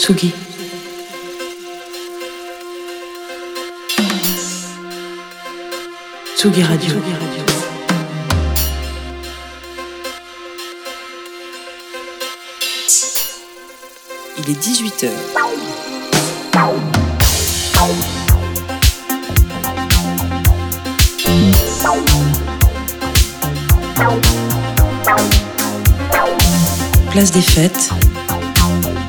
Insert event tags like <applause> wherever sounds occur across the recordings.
Tsugi. Tsugi Radio. Il est 18h. Place des fêtes.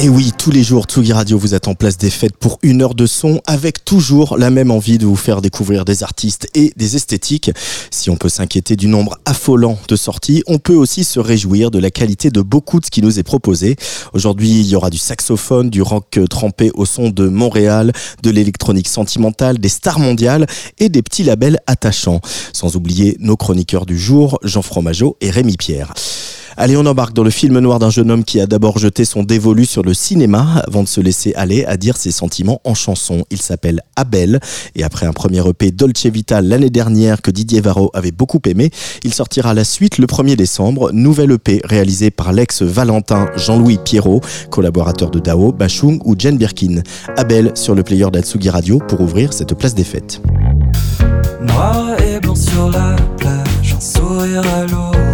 Et oui, tous les jours, Tsugi Radio vous en place des fêtes pour une heure de son avec toujours la même envie de vous faire découvrir des artistes et des esthétiques. Si on peut s'inquiéter du nombre affolant de sorties, on peut aussi se réjouir de la qualité de beaucoup de ce qui nous est proposé. Aujourd'hui, il y aura du saxophone, du rock trempé au son de Montréal, de l'électronique sentimentale, des stars mondiales et des petits labels attachants. Sans oublier nos chroniqueurs du jour, Jean Fromageau et Rémi Pierre. Allez, on embarque dans le film noir d'un jeune homme qui a d'abord jeté son dévolu sur le cinéma avant de se laisser aller à dire ses sentiments en chanson. Il s'appelle Abel et après un premier EP Dolce Vita l'année dernière que Didier Varro avait beaucoup aimé, il sortira la suite le 1er décembre, nouvelle EP réalisée par l'ex Valentin Jean-Louis Pierrot, collaborateur de Dao, Bachung ou Jen Birkin. Abel sur le player d'Atsugi Radio pour ouvrir cette place des fêtes. Noir et blanc sur la plage, un sourire à l'orage,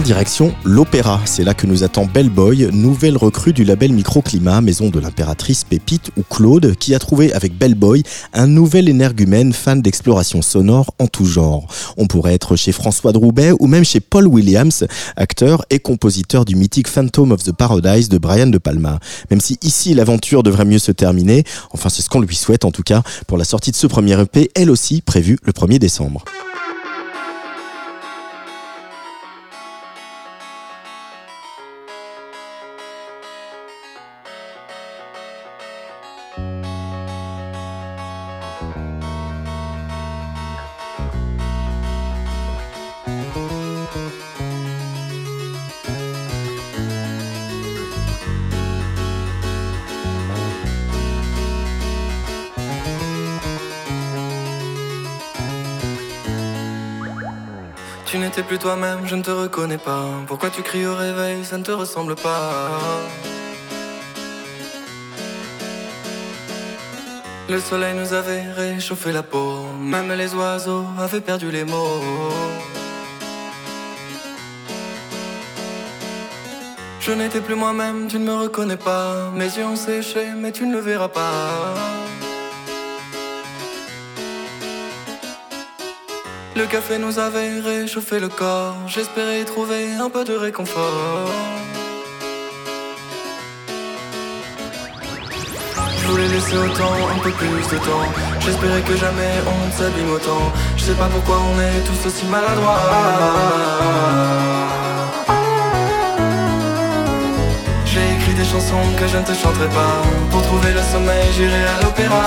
direction l'Opéra. C'est là que nous attend Bellboy, nouvelle recrue du label Microclimat, maison de l'impératrice Pépite ou Claude, qui a trouvé avec Bellboy un nouvel énergumène fan d'exploration sonore en tout genre. On pourrait être chez François Droubet ou même chez Paul Williams, acteur et compositeur du mythique Phantom of the Paradise de Brian De Palma. Même si ici l'aventure devrait mieux se terminer, enfin c'est ce qu'on lui souhaite en tout cas, pour la sortie de ce premier EP, elle aussi prévue le 1er décembre. Toi-même, je ne te reconnais pas. Pourquoi tu cries au réveil, ça ne te ressemble pas. Le soleil nous avait réchauffé la peau, même les oiseaux avaient perdu les mots. Je n'étais plus moi-même, tu ne me reconnais pas. Mes yeux ont séché, mais tu ne le verras pas. Le café nous avait réchauffé le corps. J'espérais trouver un peu de réconfort. Je voulais laisser autant, un peu plus de temps. J'espérais que jamais on ne s'abîme autant. Je sais pas pourquoi on est tous aussi maladroits. J'ai écrit des chansons que je ne te chanterai pas. Pour trouver le sommeil, j'irai à l'opéra.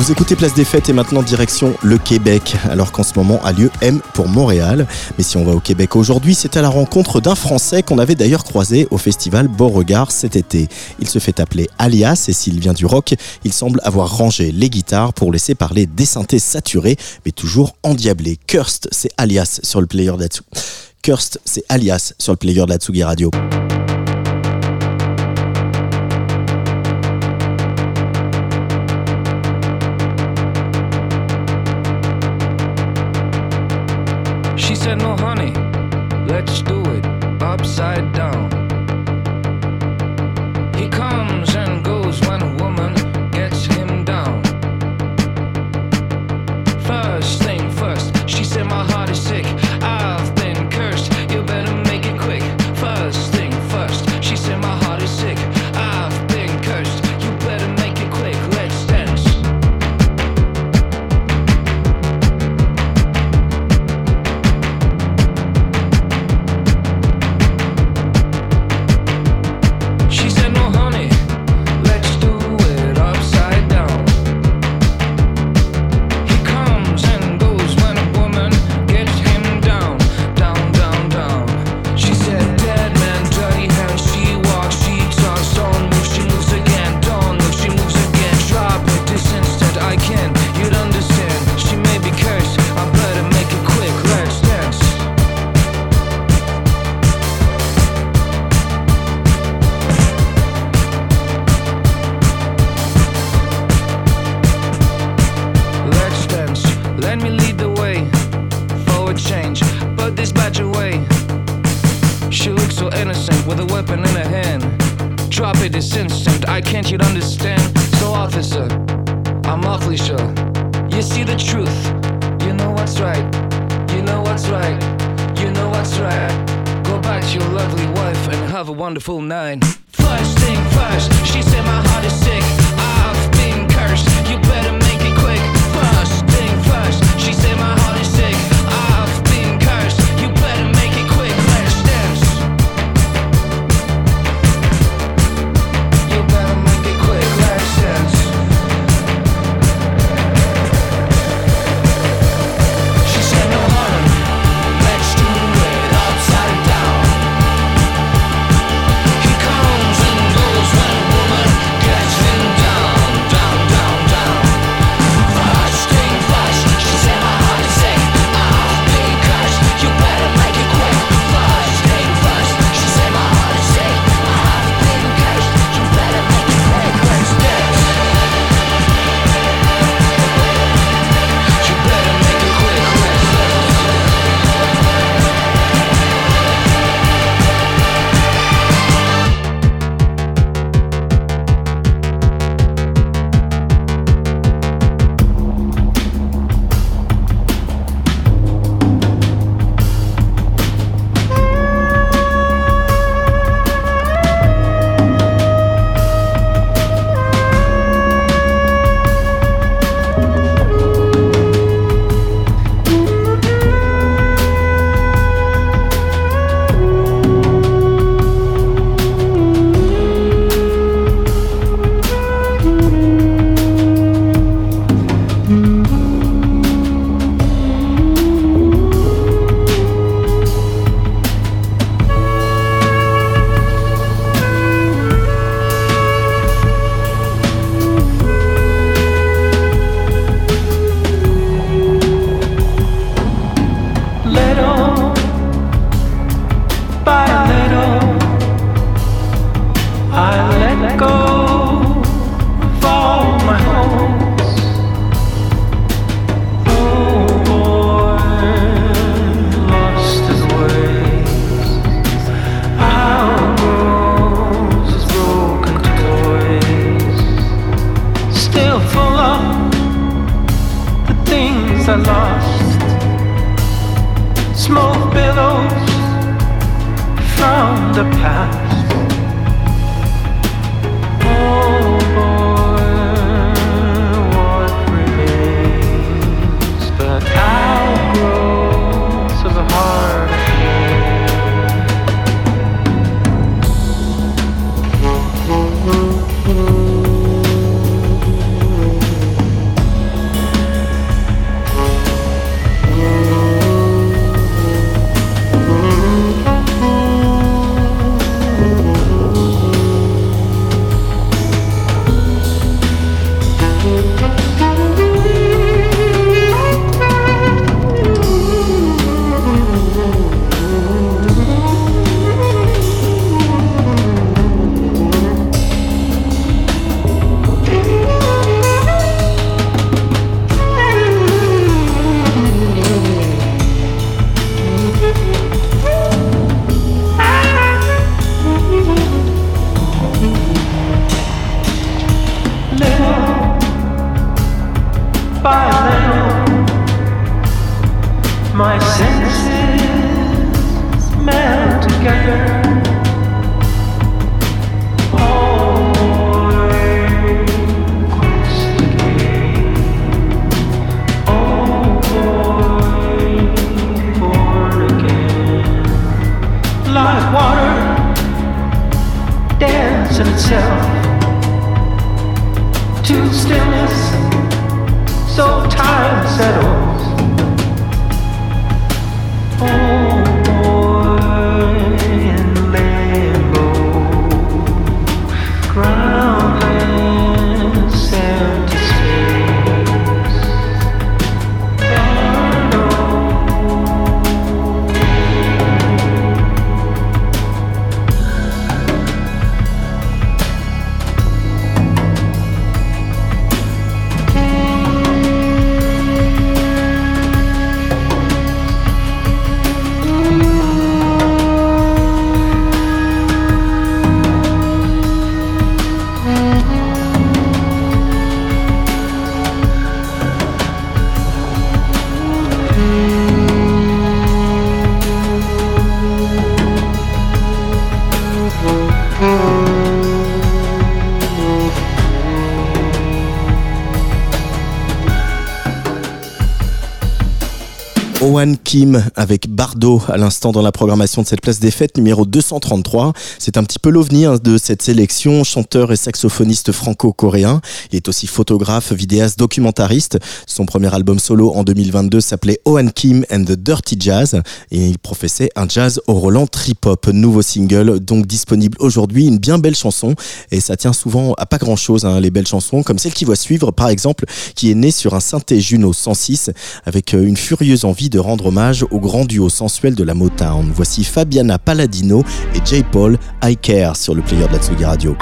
Vous écoutez Place des Fêtes et maintenant direction le Québec, alors qu'en ce moment a lieu M pour Montréal. Mais si on va au Québec aujourd'hui, c'est à la rencontre d'un Français qu'on avait d'ailleurs croisé au festival Beauregard cet été. Il se fait appeler Alias et s'il vient du rock, il semble avoir rangé les guitares pour laisser parler des synthés saturés, mais toujours endiablés. Kirst, c'est Alias sur le player Kirst, c'est Alias sur le player de la Radio. upside down. with a weapon in her hand. Drop it this instant, I can't you understand. So, officer, I'm awfully sure. You see the truth, you know what's right. You know what's right, you know what's right. Go back to your lovely wife and have a wonderful night. First thing first, she said my heart is sick. I've been cursed, you better make it quick. First thing first, she said my Kim avec Bardo à l'instant dans la programmation de cette place des fêtes numéro 233. C'est un petit peu l'ovni hein, de cette sélection, chanteur et saxophoniste franco-coréen. Il est aussi photographe, vidéaste, documentariste. Son premier album solo en 2022 s'appelait Owen Kim and the Dirty Jazz et il professait un jazz au Roland trip-hop. Nouveau single donc disponible aujourd'hui, une bien belle chanson et ça tient souvent à pas grand chose hein, les belles chansons comme celle qui va suivre par exemple qui est née sur un synthé Juno 106 avec euh, une furieuse envie de rendre hommage au grand duo sensuel de la Motown. Voici Fabiana Palladino et J. Paul I Care sur le player de la Tsugi Radio.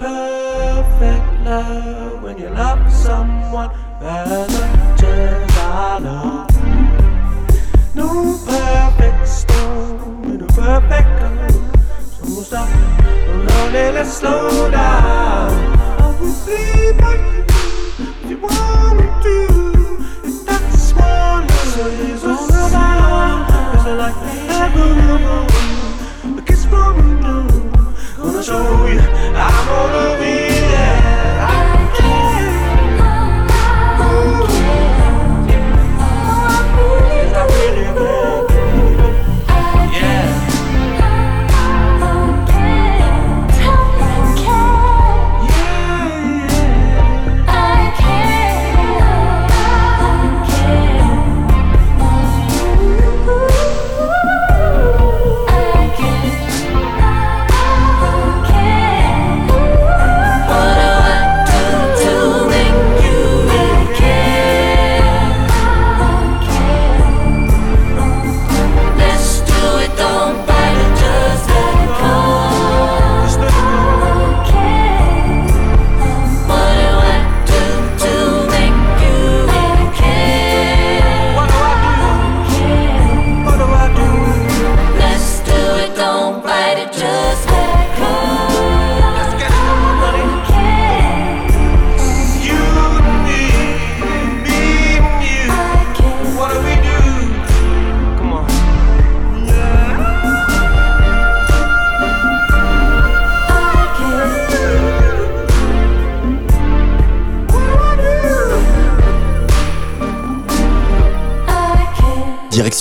Perfect love when you love someone much as I love. No perfect storm in a perfect calm. So we'll stop, lonely, let's slow down. I will be by you if you want me to. If that's what is all about. Is it like heaven? A kiss from show you. I'm gonna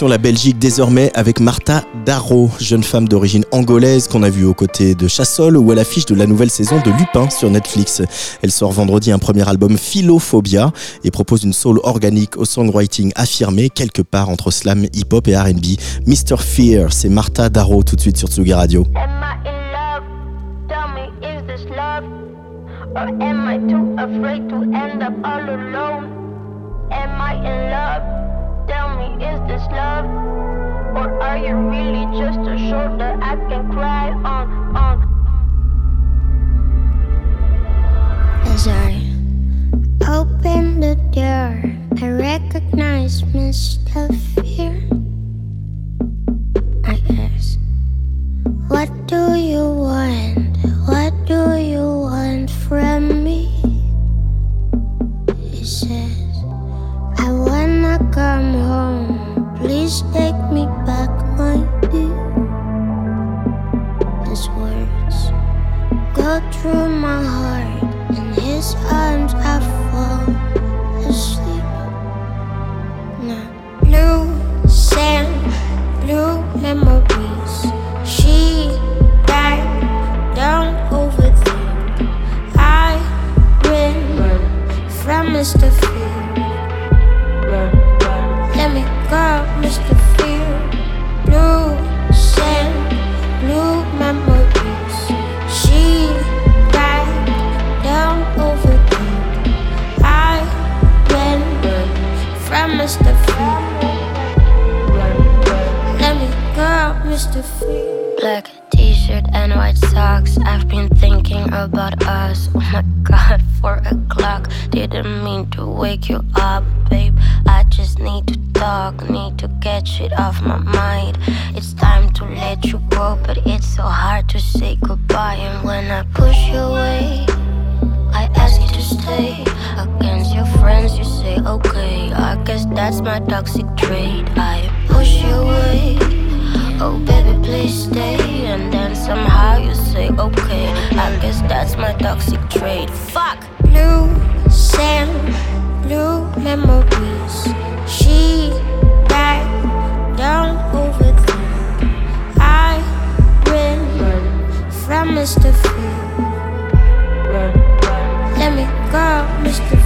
La Belgique désormais avec Martha Darro, jeune femme d'origine angolaise qu'on a vue aux côtés de Chassol ou à l'affiche de la nouvelle saison de Lupin sur Netflix. Elle sort vendredi un premier album Philophobia et propose une soul organique au songwriting affirmé quelque part entre slam, hip-hop et R&B. Mr. Fear, c'est Martha Darro tout de suite sur Tsugi Radio. Am I too afraid to end up all alone? Am I in love? Tell me, is this love? Or are you really just a shoulder I can cry on, on? As I open the door, I recognize Mr. Fear. I ask, What do you want? What do you want from me? He wanna come home. Please take me back, my dear. His words go through my heart. In his arms, I fall asleep. Now, blue sand, blue memories. She died down over there. I ran from Mr. Fear. Mr. Fear. Let me go, Mr. Fear. Black t-shirt and white socks. I've been thinking about us. Oh my god, <laughs> four o'clock. Didn't mean to wake you up, babe. I just need to talk, need to get shit off my mind. It's time to let you go, but it's so hard to say goodbye. And when I push you away, I ask you to stay. That's my toxic trait. I push you away. Oh baby, please stay. And then somehow you say okay. I guess that's my toxic trait. Fuck. Blue sand, blue memories. She died down over there. I ran from Mr. Fear. Let me go, Mr.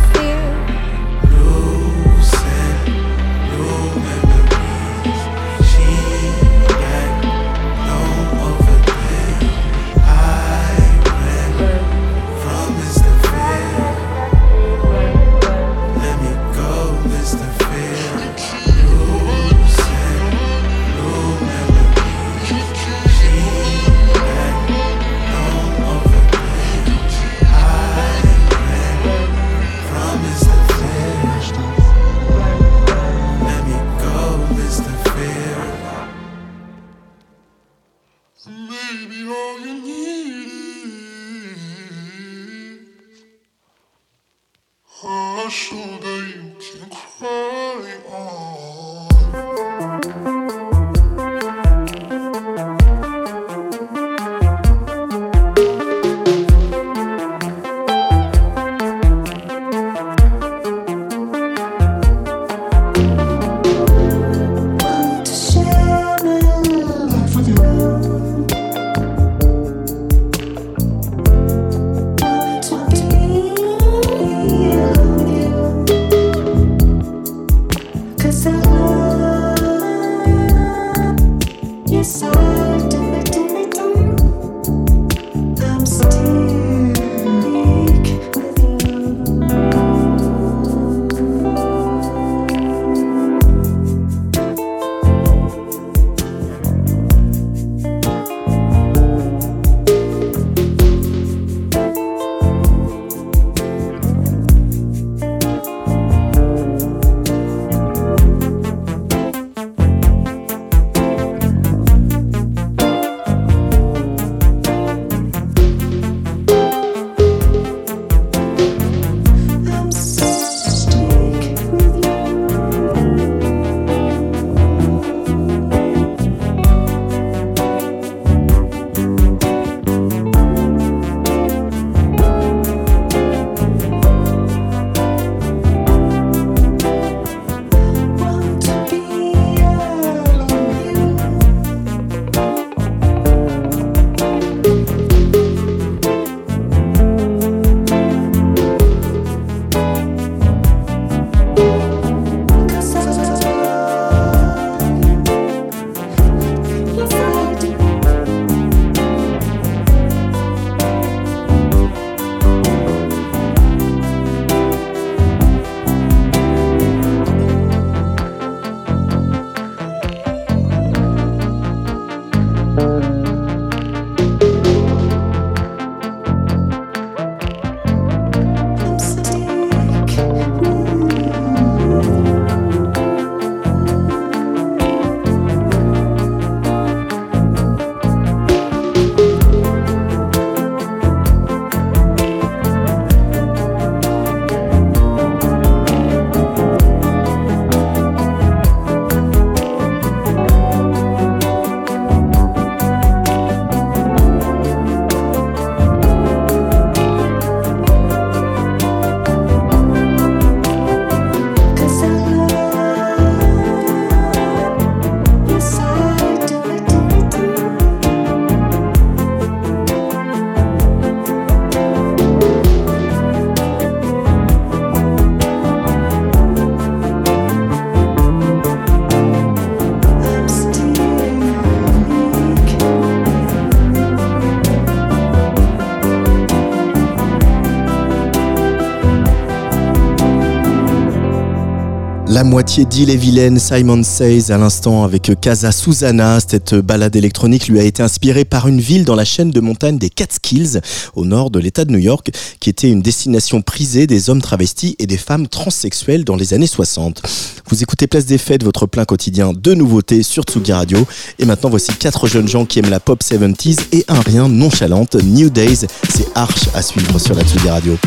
Moitié d'Île et Vilaine, Simon Says à l'instant avec Casa Susanna. Cette balade électronique lui a été inspirée par une ville dans la chaîne de montagnes des Catskills, au nord de l'État de New York, qui était une destination prisée des hommes travestis et des femmes transsexuelles dans les années 60. Vous écoutez Place des Fêtes, votre plein quotidien de nouveautés sur Tsugi Radio. Et maintenant, voici quatre jeunes gens qui aiment la pop 70s et un rien nonchalante. New Days, c'est Arch à suivre sur la Tsugi Radio.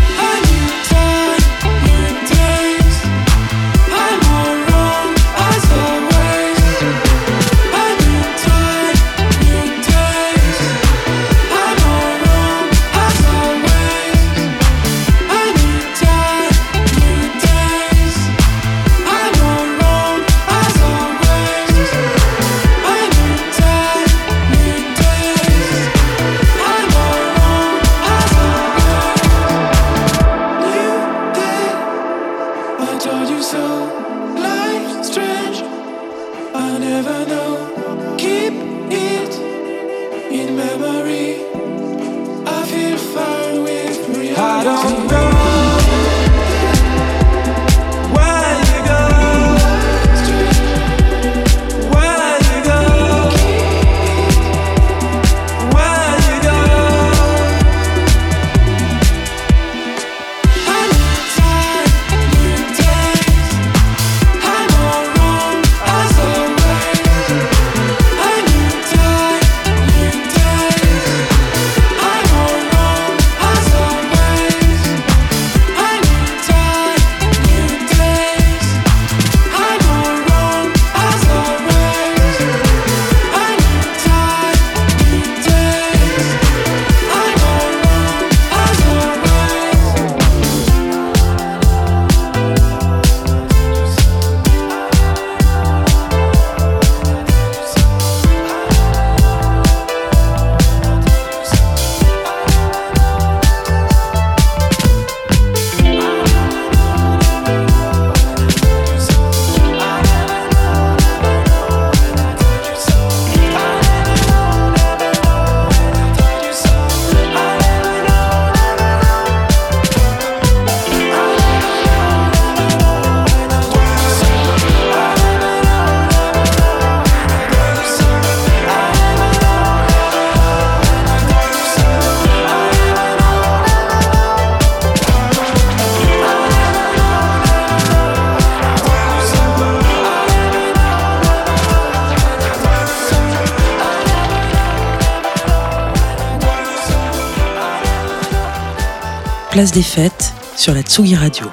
Place des Fêtes sur la Tsugi Radio.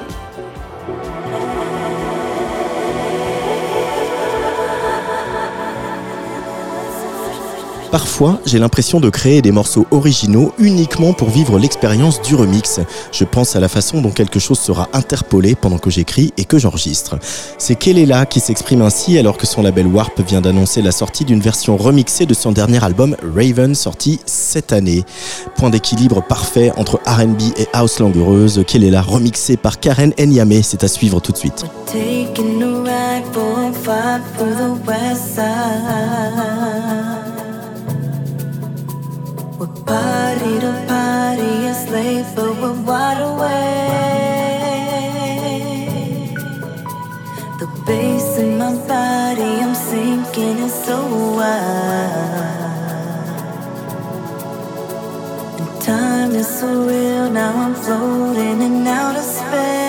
Parfois, j'ai l'impression de créer des morceaux originaux uniquement pour vivre l'expérience du remix. Je pense à la façon dont quelque chose sera interpolé pendant que j'écris et que j'enregistre. C'est Kelela qui s'exprime ainsi alors que son label Warp vient d'annoncer la sortie d'une version remixée de son dernier album Raven sorti cette année. D'équilibre parfait entre R&B et house langoureuse. Kelela remixé par Karen Enyame, c'est à suivre tout de suite. Time so real, now I'm floating in outer space.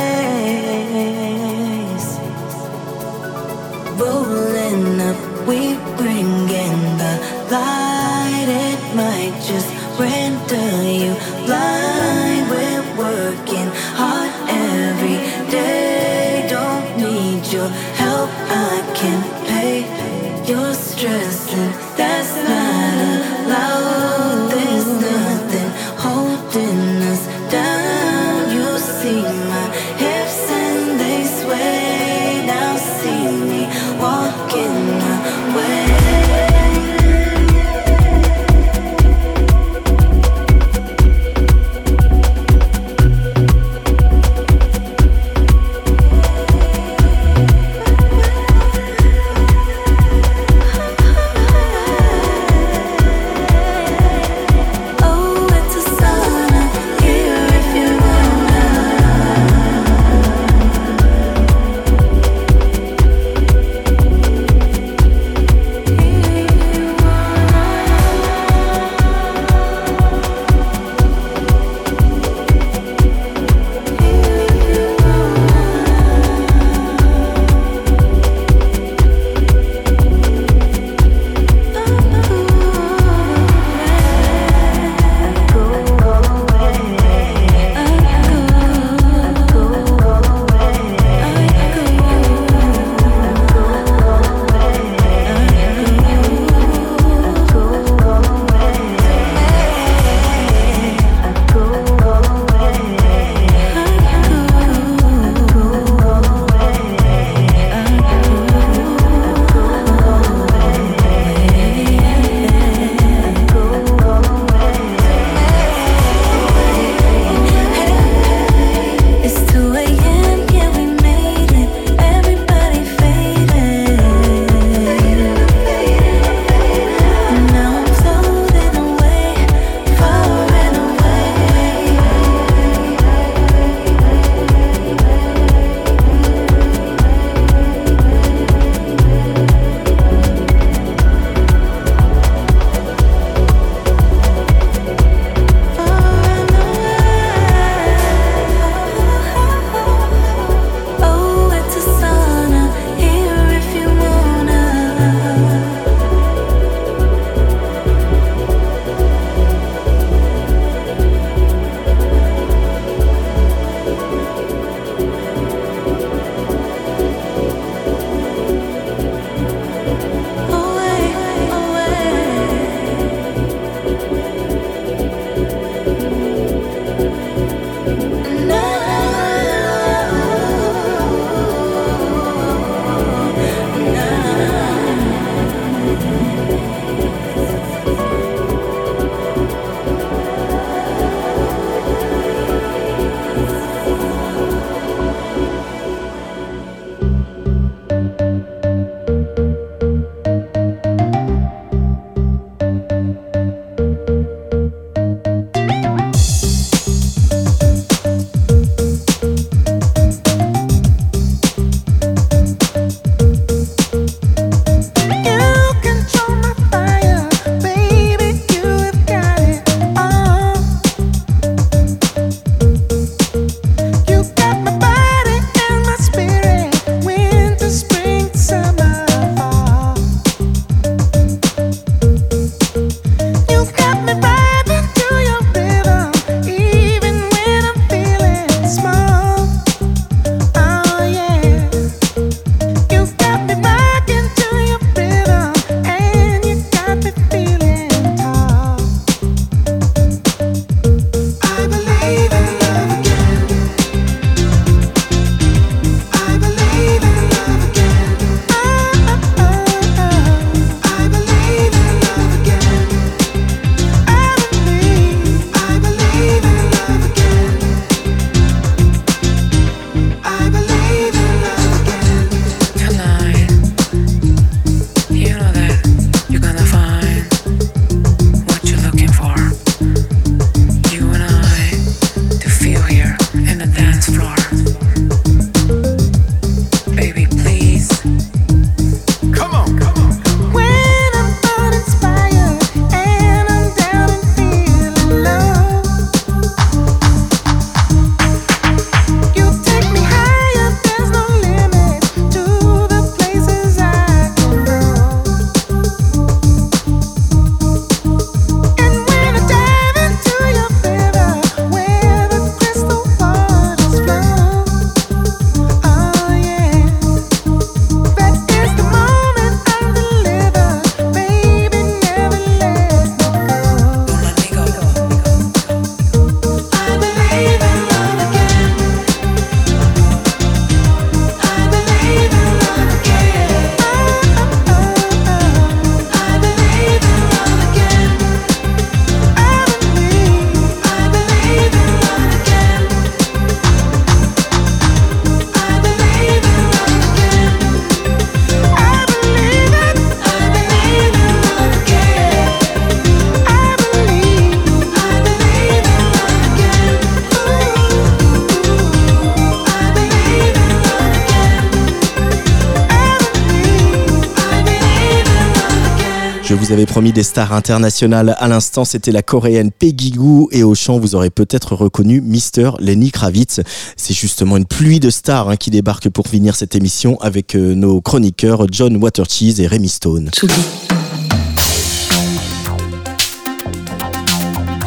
Vous avais promis des stars internationales. À l'instant, c'était la coréenne Peggy Goo et au chant, vous aurez peut-être reconnu Mister Lenny Kravitz. C'est justement une pluie de stars hein, qui débarque pour finir cette émission avec euh, nos chroniqueurs John Watercheese et Rémi Stone. Tsugi.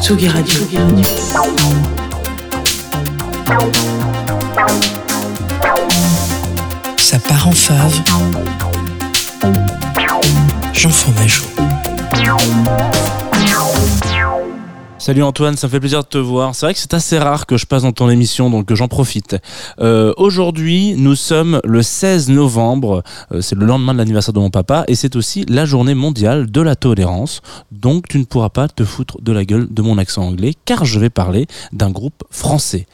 Tsugi Radio. Ça part en fave. Jean Fromageau. Salut Antoine, ça me fait plaisir de te voir. C'est vrai que c'est assez rare que je passe dans ton émission, donc j'en profite. Euh, Aujourd'hui, nous sommes le 16 novembre, euh, c'est le lendemain de l'anniversaire de mon papa, et c'est aussi la journée mondiale de la tolérance. Donc tu ne pourras pas te foutre de la gueule de mon accent anglais, car je vais parler d'un groupe français.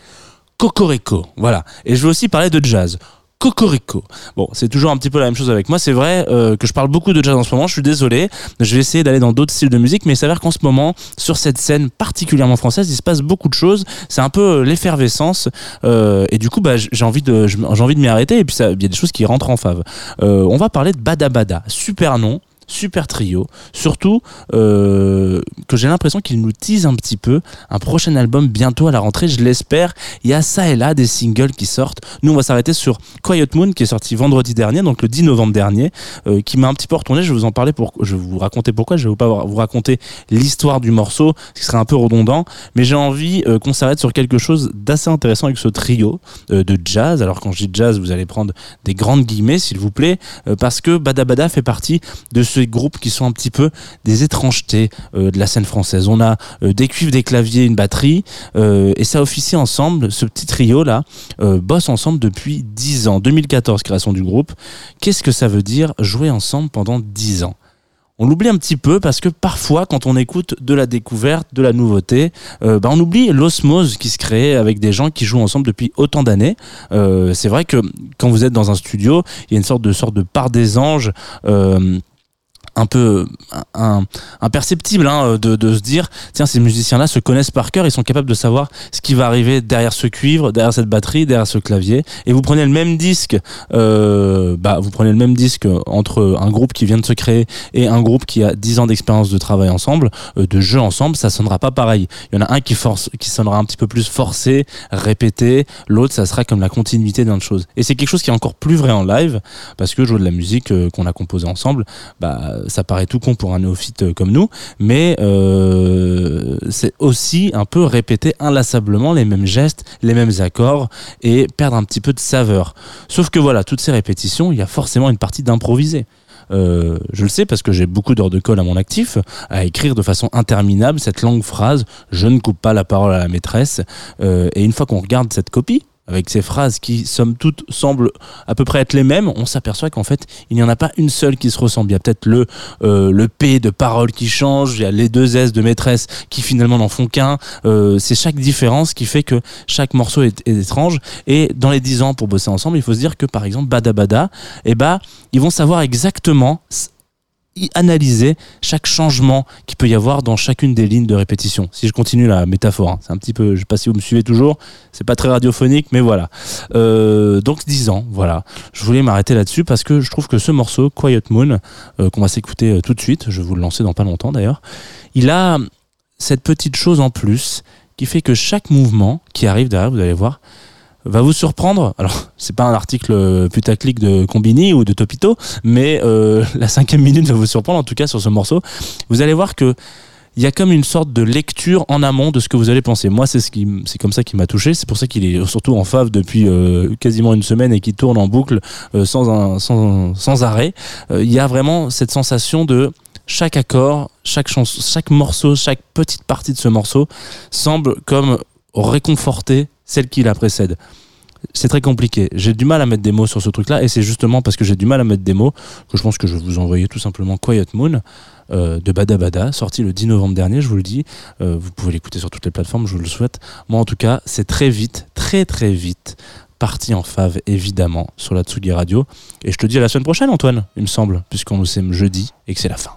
Cocorico, voilà. Et je vais aussi parler de jazz. Cocorico. Bon, c'est toujours un petit peu la même chose avec moi. C'est vrai euh, que je parle beaucoup de jazz en ce moment. Je suis désolé. Je vais essayer d'aller dans d'autres styles de musique, mais il s'avère qu'en ce moment, sur cette scène particulièrement française, il se passe beaucoup de choses. C'est un peu euh, l'effervescence, euh, et du coup, bah, j'ai envie de, m'y arrêter. Et puis, il y a des choses qui rentrent en fave. On va parler de Bada Bada. Super nom. Super trio, surtout euh, que j'ai l'impression qu'il nous tease un petit peu un prochain album bientôt à la rentrée, je l'espère. Il y a ça et là des singles qui sortent. Nous, on va s'arrêter sur Quiet Moon qui est sorti vendredi dernier, donc le 10 novembre dernier, euh, qui m'a un petit peu retourné. Je vais vous en parler pour, je vais vous raconter pourquoi. Je vais pas vous raconter l'histoire du morceau, ce qui serait un peu redondant, mais j'ai envie euh, qu'on s'arrête sur quelque chose d'assez intéressant avec ce trio de jazz. Alors quand je dis jazz, vous allez prendre des grandes guillemets, s'il vous plaît, parce que Bada Bada fait partie de ces groupes qui sont un petit peu des étrangetés euh, de la scène française. On a euh, des cuivres, des claviers, une batterie, euh, et ça officie ensemble, ce petit trio-là, bosse ensemble depuis 10 ans. 2014, création du groupe. Qu'est-ce que ça veut dire jouer ensemble pendant 10 ans? On l'oublie un petit peu parce que parfois, quand on écoute de la découverte, de la nouveauté, bah, on oublie l'osmose qui se crée avec des gens qui jouent ensemble depuis autant d'années. C'est vrai que quand vous êtes dans un studio, il y a une sorte de sorte de part des anges. Un peu imperceptible hein, de, de se dire tiens ces musiciens là se connaissent par cœur ils sont capables de savoir ce qui va arriver derrière ce cuivre derrière cette batterie derrière ce clavier. Et vous prenez le même disque euh, bah vous prenez le même disque entre un groupe qui vient de se créer et un groupe qui a 10 ans d'expérience de travail ensemble euh, de jeu ensemble ça sonnera pas pareil. Il y en a un qui force qui sonnera un petit peu plus forcé répété l'autre ça sera comme la continuité d'une chose. Et c'est quelque chose qui est encore plus vrai en live parce que jouer de la musique euh, qu'on a composée ensemble bah ça paraît tout con pour un néophyte euh, comme nous mais euh, c'est aussi un peu répéter inlassablement les mêmes gestes les mêmes accords et perdre un petit peu de saveur sauf que voilà toutes ces répétitions il y a forcément une partie d'improviser euh, je le sais parce que j'ai beaucoup d'heures de colle à mon actif, à écrire de façon interminable cette longue phrase Je ne coupe pas la parole à la maîtresse. Et une fois qu'on regarde cette copie, avec ces phrases qui, somme toute, semblent à peu près être les mêmes, on s'aperçoit qu'en fait, il n'y en a pas une seule qui se ressemble. Il y a peut-être le, euh, le P de parole qui change, il y a les deux S de maîtresse qui finalement n'en font qu'un. Euh, c'est chaque différence qui fait que chaque morceau est, étrange. Et dans les 10 ans pour bosser ensemble, il faut se dire que par exemple, Bada Bada, eh ben, ils vont savoir exactement analyser chaque changement qu'il peut y avoir dans chacune des lignes de répétition. Si je continue la métaphore, hein, c'est un petit peu, je sais pas si vous me suivez toujours, c'est pas très radiophonique, mais voilà. Euh, donc 10 ans, voilà. Je voulais m'arrêter là-dessus parce que je trouve que ce morceau, Quiet Moon, euh, qu'on va s'écouter euh, tout de suite, je vais vous le lancer dans pas longtemps d'ailleurs, il a cette petite chose en plus qui fait que chaque mouvement qui arrive derrière, vous allez voir, va vous surprendre. Alors, c'est pas un article euh, putaclic de Combini ou de Topito, mais euh, <laughs> la cinquième minute va vous surprendre, en tout cas sur ce morceau. Vous allez voir que il y a comme une sorte de lecture en amont de ce que vous allez penser. Moi, c'est ce comme ça qui m'a touché. C'est pour ça qu'il est surtout en fave depuis euh, quasiment une semaine et qui tourne en boucle sans, arrêt. Il y a vraiment cette sensation de chaque accord, chaque chaque morceau, chaque petite partie de ce morceau semble comme réconforter celle qui la précède. C'est très compliqué. J'ai du mal à mettre des mots sur ce truc-là, et c'est justement parce que j'ai du mal à mettre des mots que je pense que je vais vous envoyer tout simplement Quiet Moon euh, de Bada Bada, sorti le 10 novembre dernier, je vous le dis. Euh, vous pouvez l'écouter sur toutes les plateformes, je vous le souhaite. Moi, en tout cas, c'est très vite, très très vite parti en fave, évidemment, sur la Tsugi Radio. Et je te dis à la semaine prochaine, Antoine, il me semble, puisqu'on nous sait jeudi et que c'est la fin.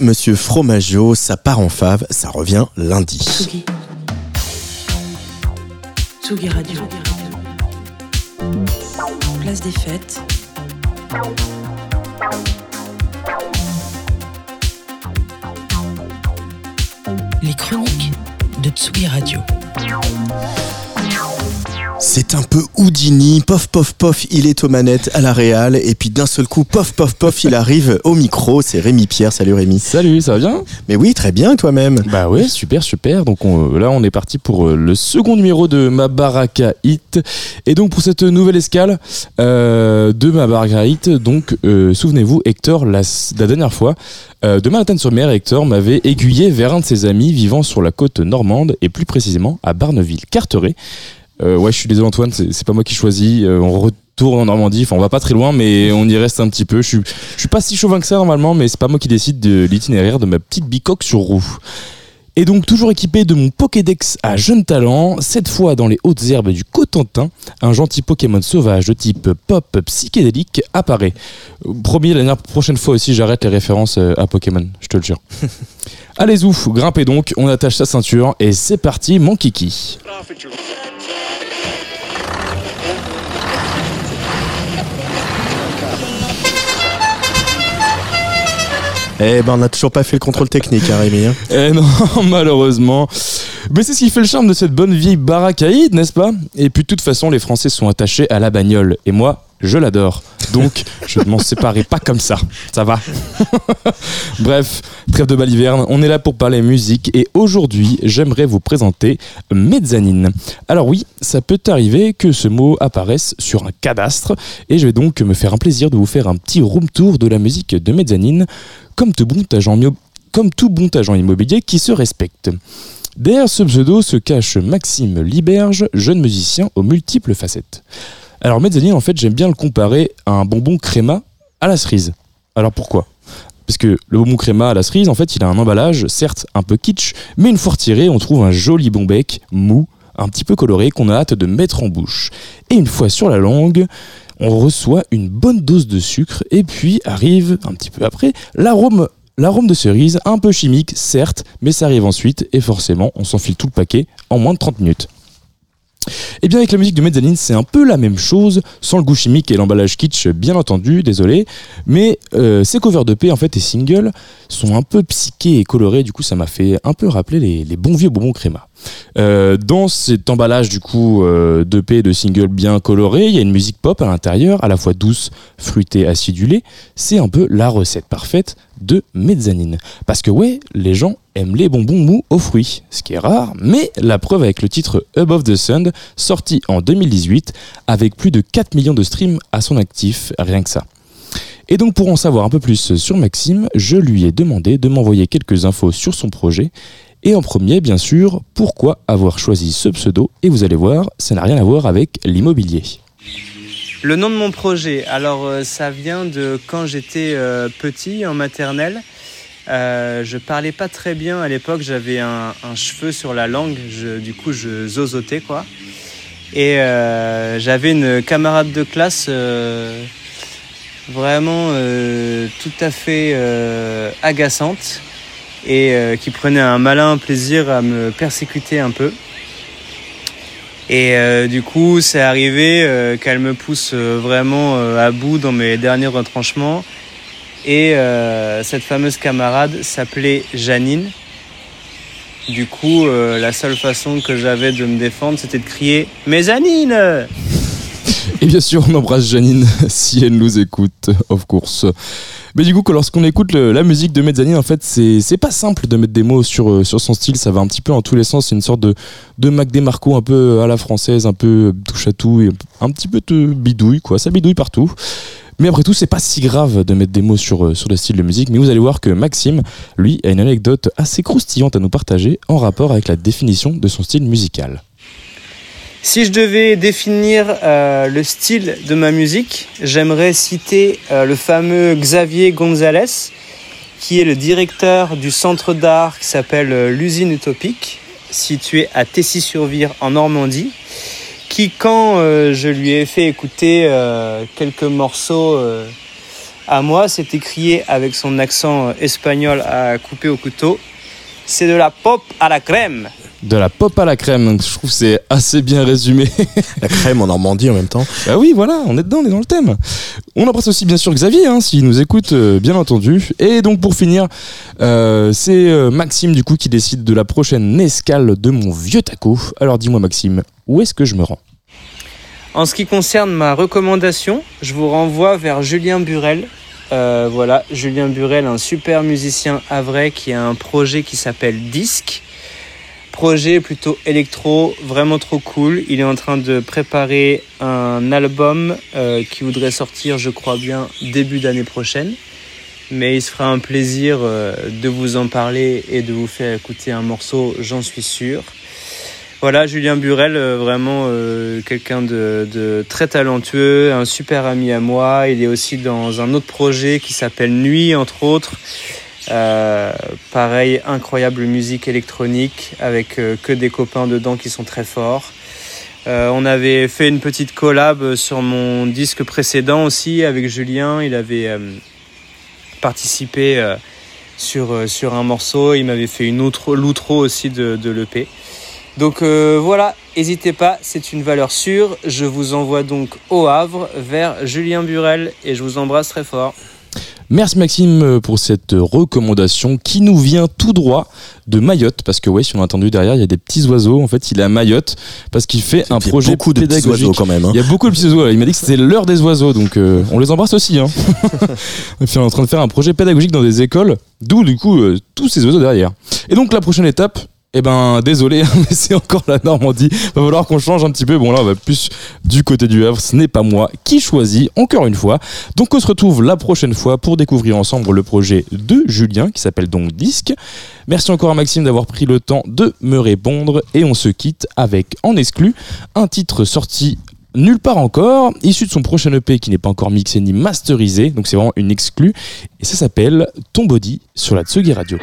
Monsieur Fromageau, ça part en fave, ça revient lundi. Tsugi. Tsugi Radio. Place des fêtes. Les chroniques de Tsugi Radio. C'est un peu Houdini, pof pof pof, il est aux manettes à la Réal, et puis d'un seul coup, pof pof pof, il arrive au micro, c'est Rémi Pierre, salut Rémi. Salut, ça va bien? Mais oui, très bien, toi-même Bah ouais, super, super. Donc on- là, on est parti pour euh, le second numéro de Ma Baraka Hit. Et donc pour cette nouvelle escale euh, de Ma Baraka Hit, donc euh, souvenez-vous, Hector, la dernière fois, euh, de Manhattan-sur-Mer, Hector m'avait aiguillé vers un de ses amis vivant sur la côte normande, et plus précisément à Barneville-Carteret. Euh, ouais, je suis désolé Antoine, c'est pas moi qui choisis. Euh, on retourne en Normandie, enfin on va pas très loin, mais on y reste un petit peu. Je suis, suis pas si chauvin que ça normalement, mais c'est pas moi qui décide de l'itinéraire de ma petite bicoque sur roue. Et donc toujours équipé de mon Pokédex à jeunes talents, cette fois dans les hautes herbes du Cotentin, un gentil Pokémon sauvage de type pop psychédélique apparaît. Promis, la prochaine fois aussi j'arrête les références euh, à Pokémon, je te le jure. <laughs> Allez ouf, grimpez donc, on attache sa ceinture et c'est parti mon kiki. Eh ben, on n'a toujours pas fait le contrôle technique, hein, Rémi. hein. Eh non, <laughs> malheureusement. Mais c'est ce qui fait le charme de cette bonne vieille baracaïde, n'est-ce pas? Et puis de toute façon, les Français sont attachés à la bagnole. Et moi, je l'adore. Donc, je ne m'en séparerai pas comme ça. Ça va <laughs> Bref, trêve de baliverne, on est là pour parler musique. Et aujourd'hui, j'aimerais vous présenter mezzanine. Alors oui, ça peut arriver que ce mot apparaisse sur un cadastre. Et je vais donc me faire un plaisir de vous faire un petit room tour de la musique de mezzanine. Comme tout bon agent mio- comme tout bon agent immobilier qui se respecte. Derrière ce pseudo se cache Maxime Liberge, jeune musicien aux multiples facettes. Alors mezzanine, en fait, j'aime bien le comparer à un bonbon créma à la cerise. Alors pourquoi? Parce que le bonbon créma à la cerise, en fait, il a un emballage, certes un peu kitsch, mais une fois retiré, on trouve un joli bon bec, mou, un petit peu coloré, qu'on a hâte de mettre en bouche. Et une fois sur la langue, on reçoit une bonne dose de sucre, et puis arrive, un petit peu après, l'arôme L'arôme de cerise, un peu chimique, certes, mais ça arrive ensuite, et forcément, on s'enfile tout le paquet en moins de 30 minutes. Et bien avec la musique de Mezzanine, c'est un peu la même chose, sans le goût chimique et l'emballage kitsch, bien entendu, désolé. Mais euh, ces covers de P en fait et singles sont un peu psychés et colorés, du coup ça m'a fait un peu rappeler les, bons vieux bonbons créma. Euh, dans cet emballage du coup euh, d'EP et de singles bien colorés, il y a une musique pop à l'intérieur, à la fois douce, fruitée, acidulée. C'est un peu la recette parfaite de mezzanine. Parce que ouais, les gens aiment les bonbons mous aux fruits, ce qui est rare, mais la preuve avec le titre Above the Sun, sorti en 2018, avec plus de 4 millions de streams à son actif, rien que ça. Et donc pour en savoir un peu plus sur Maxime, je lui ai demandé de m'envoyer quelques infos sur son projet. Et en premier, bien sûr, pourquoi avoir choisi ce pseudo? Et vous allez voir, ça n'a rien à voir avec l'immobilier. Le nom de mon projet, alors euh, ça vient de quand j'étais euh, petit en maternelle. Euh, je parlais pas très bien à l'époque, j'avais un, cheveu sur la langue, du coup je zozotais quoi. Et j'avais une camarade de classe vraiment tout à fait agaçante et qui prenait un malin plaisir à me persécuter un peu. Et euh, du coup, c'est arrivé euh, qu'elle me pousse euh, vraiment à bout dans mes derniers retranchements. Et cette fameuse camarade s'appelait Janine. Du coup, la seule façon que j'avais de me défendre, c'était de crier Mais Janine Et bien sûr, on embrasse Janine si elle nous écoute, of course. Mais du coup, lorsqu'on écoute la musique de Mezzanine, en fait, c'est pas simple de mettre des mots sur, euh, sur son style. Ça va un petit peu en tous les sens. C'est une sorte de, de Mac DeMarco un peu à la française, un peu touche à tout et un petit peu de bidouille, quoi. Ça bidouille partout. Mais après tout, c'est pas si grave de mettre des mots sur, euh, sur le style de musique. Mais vous allez voir que Maxime, lui, a une anecdote assez croustillante à nous partager en rapport avec la définition de son style musical. Si je devais définir euh, le style de ma musique, j'aimerais citer euh, le fameux Xavier Gonzalez, qui est le directeur du centre d'art qui s'appelle euh, l'usine utopique, situé à Tessy-sur-Vire en Normandie, qui quand je lui ai fait écouter quelques morceaux à moi, c'est écrié avec son accent espagnol à couper au couteau. C'est de la pop à la crème. De la pop à la crème, donc je trouve que c'est assez bien résumé. La crème en Normandie en même temps. Bah oui, voilà, on est dedans, on est dans le thème. On embrasse aussi bien sûr Xavier, hein, s'il nous écoute, euh, bien entendu. Et donc pour finir, euh, c'est euh, Maxime du coup qui décide de la prochaine escale de mon vieux taco. Alors dis-moi Maxime, où est-ce que je me rends? En ce qui concerne ma recommandation, je vous renvoie vers Julien Burel. Euh, voilà, Julien Burel, un super musicien havrais qui a un projet qui s'appelle Disque. Projet plutôt électro, vraiment trop cool. Il est en train de préparer un album euh, qui voudrait sortir, je crois bien, début d'année prochaine. Mais il se fera un plaisir euh, de vous en parler et de vous faire écouter un morceau, j'en suis sûr. Voilà, Julien Burel, euh, vraiment quelqu'un de très talentueux, un super ami à moi. Il est aussi dans un autre projet qui s'appelle Nuit, entre autres. Euh, pareil, incroyable musique électronique avec euh, que des copains dedans qui sont très forts. Euh, on avait fait une petite collab sur mon disque précédent aussi avec Julien. Il avait participé sur, un morceau. Il m'avait fait une autre l'outro aussi de, de l'EP. Donc voilà, n'hésitez pas, c'est une valeur sûre. Je vous envoie donc au Havre vers Julien Burel et je vous embrasse très fort. Merci Maxime euh, pour cette recommandation qui nous vient tout droit de Mayotte parce que ouais si on a entendu derrière il y a des petits oiseaux en fait il est à Mayotte parce qu'il fait un projet beaucoup de petits pédagogique. oiseaux quand même, hein. Il y a beaucoup de petits oiseaux. Il m'a dit que c'était l'heure des oiseaux donc euh, on les embrasse aussi. Hein. Et puis on est en train de faire un projet pédagogique dans des écoles d'où du coup euh, tous ces oiseaux derrière. Et donc la prochaine étape eh ben désolé, <laughs> mais c'est encore la Normandie. Va falloir qu'on change un petit peu. Bon là, on va plus du côté du Havre. Ce n'est pas moi qui choisis, encore une fois. Donc on se retrouve la prochaine fois pour découvrir ensemble le projet de Julien qui s'appelle donc Disque. Merci encore à Maxime d'avoir pris le temps de me répondre et on se quitte avec en exclu un titre sorti nulle part encore, issu de son prochain EP qui n'est pas encore mixé ni masterisé. Donc c'est vraiment une exclue et ça s'appelle Ton Body sur la Tsugi Radio.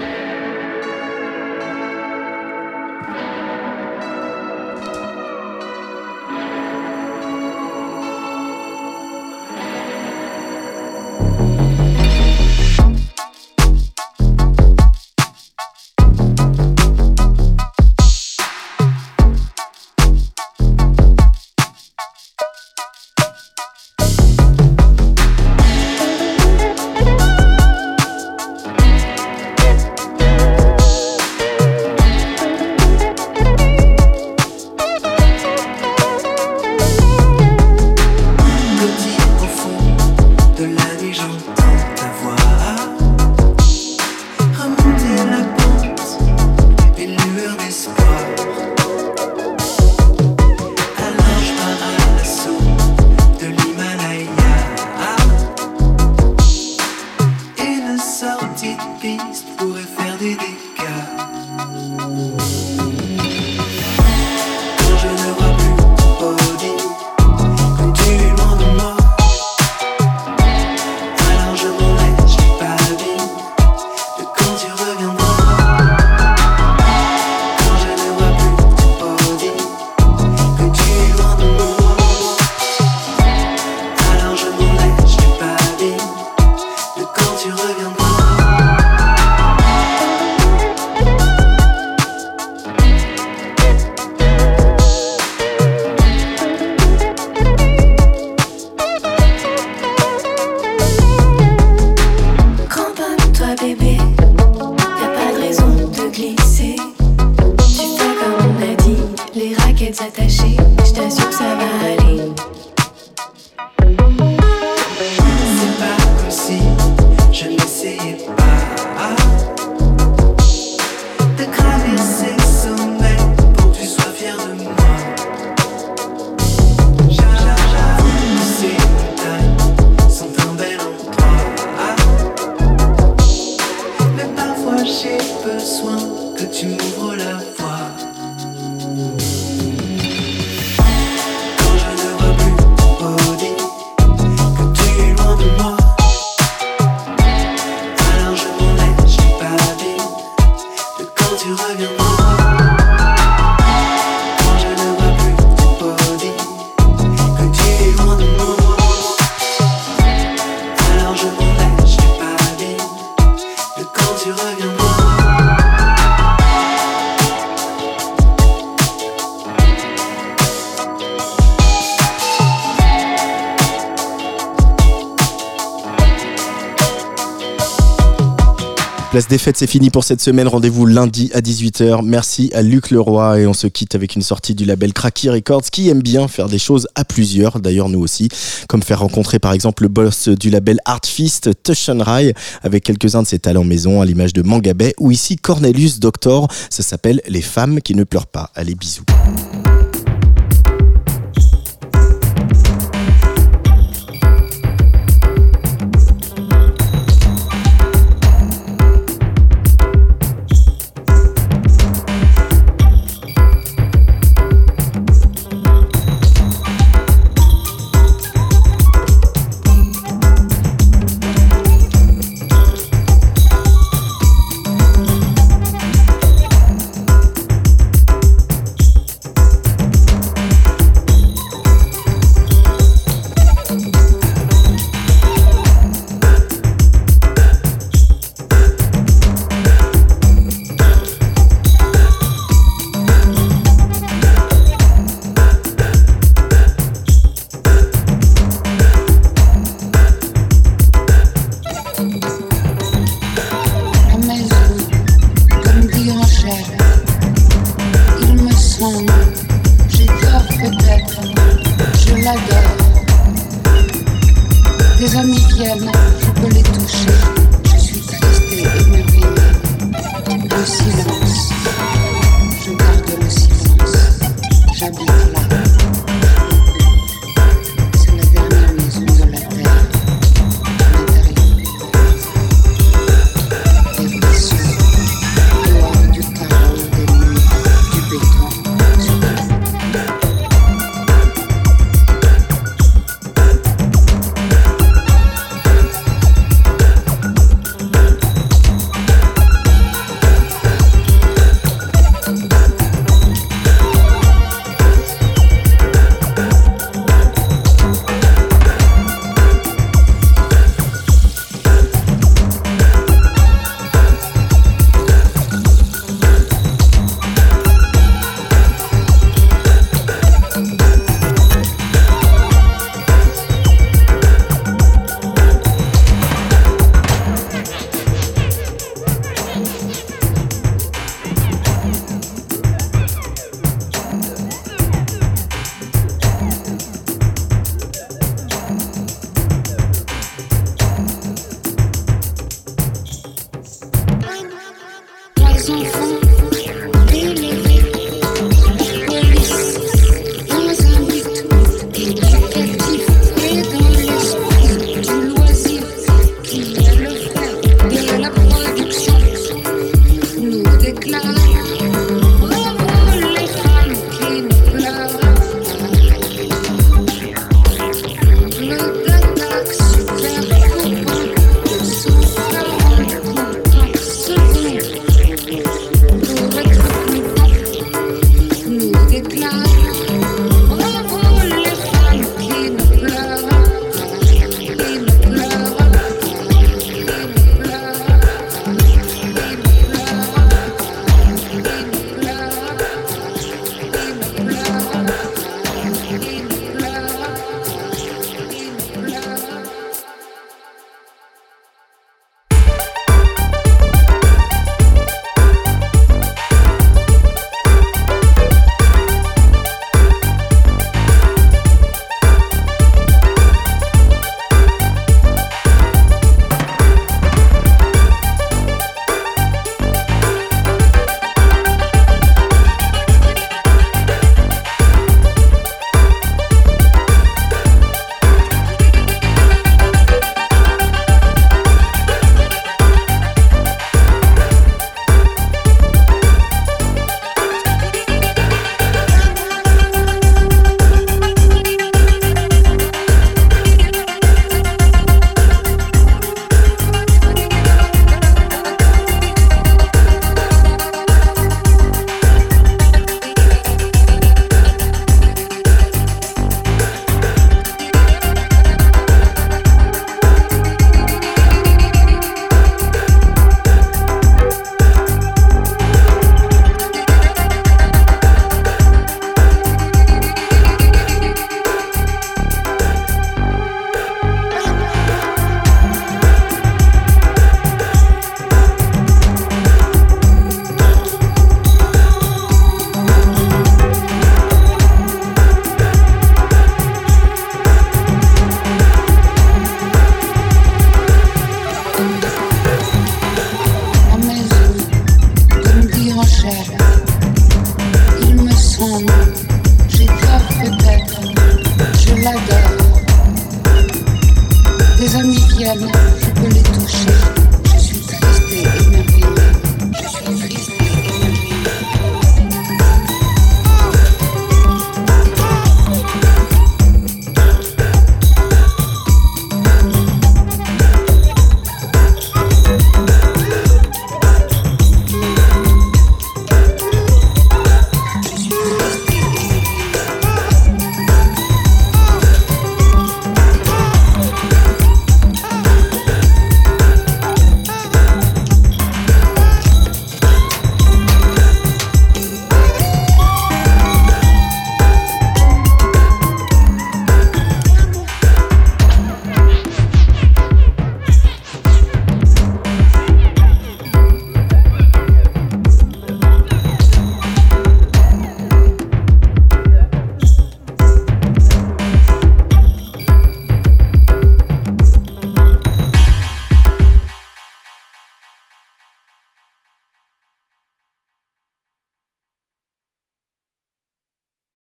Fêtes, c'est fini pour cette semaine. Rendez-vous lundi à 18h. Merci à Luc Leroy et on se quitte avec une sortie du label Cracky Records qui aime bien faire des choses à plusieurs. D'ailleurs, nous aussi. Comme faire rencontrer par exemple le boss du label Artfist, Tushan Rai, avec quelques-uns de ses talents maison à l'image de Mangabay ou ici Cornelius Doctor. Ça s'appelle Les femmes qui ne pleurent pas. Allez, bisous.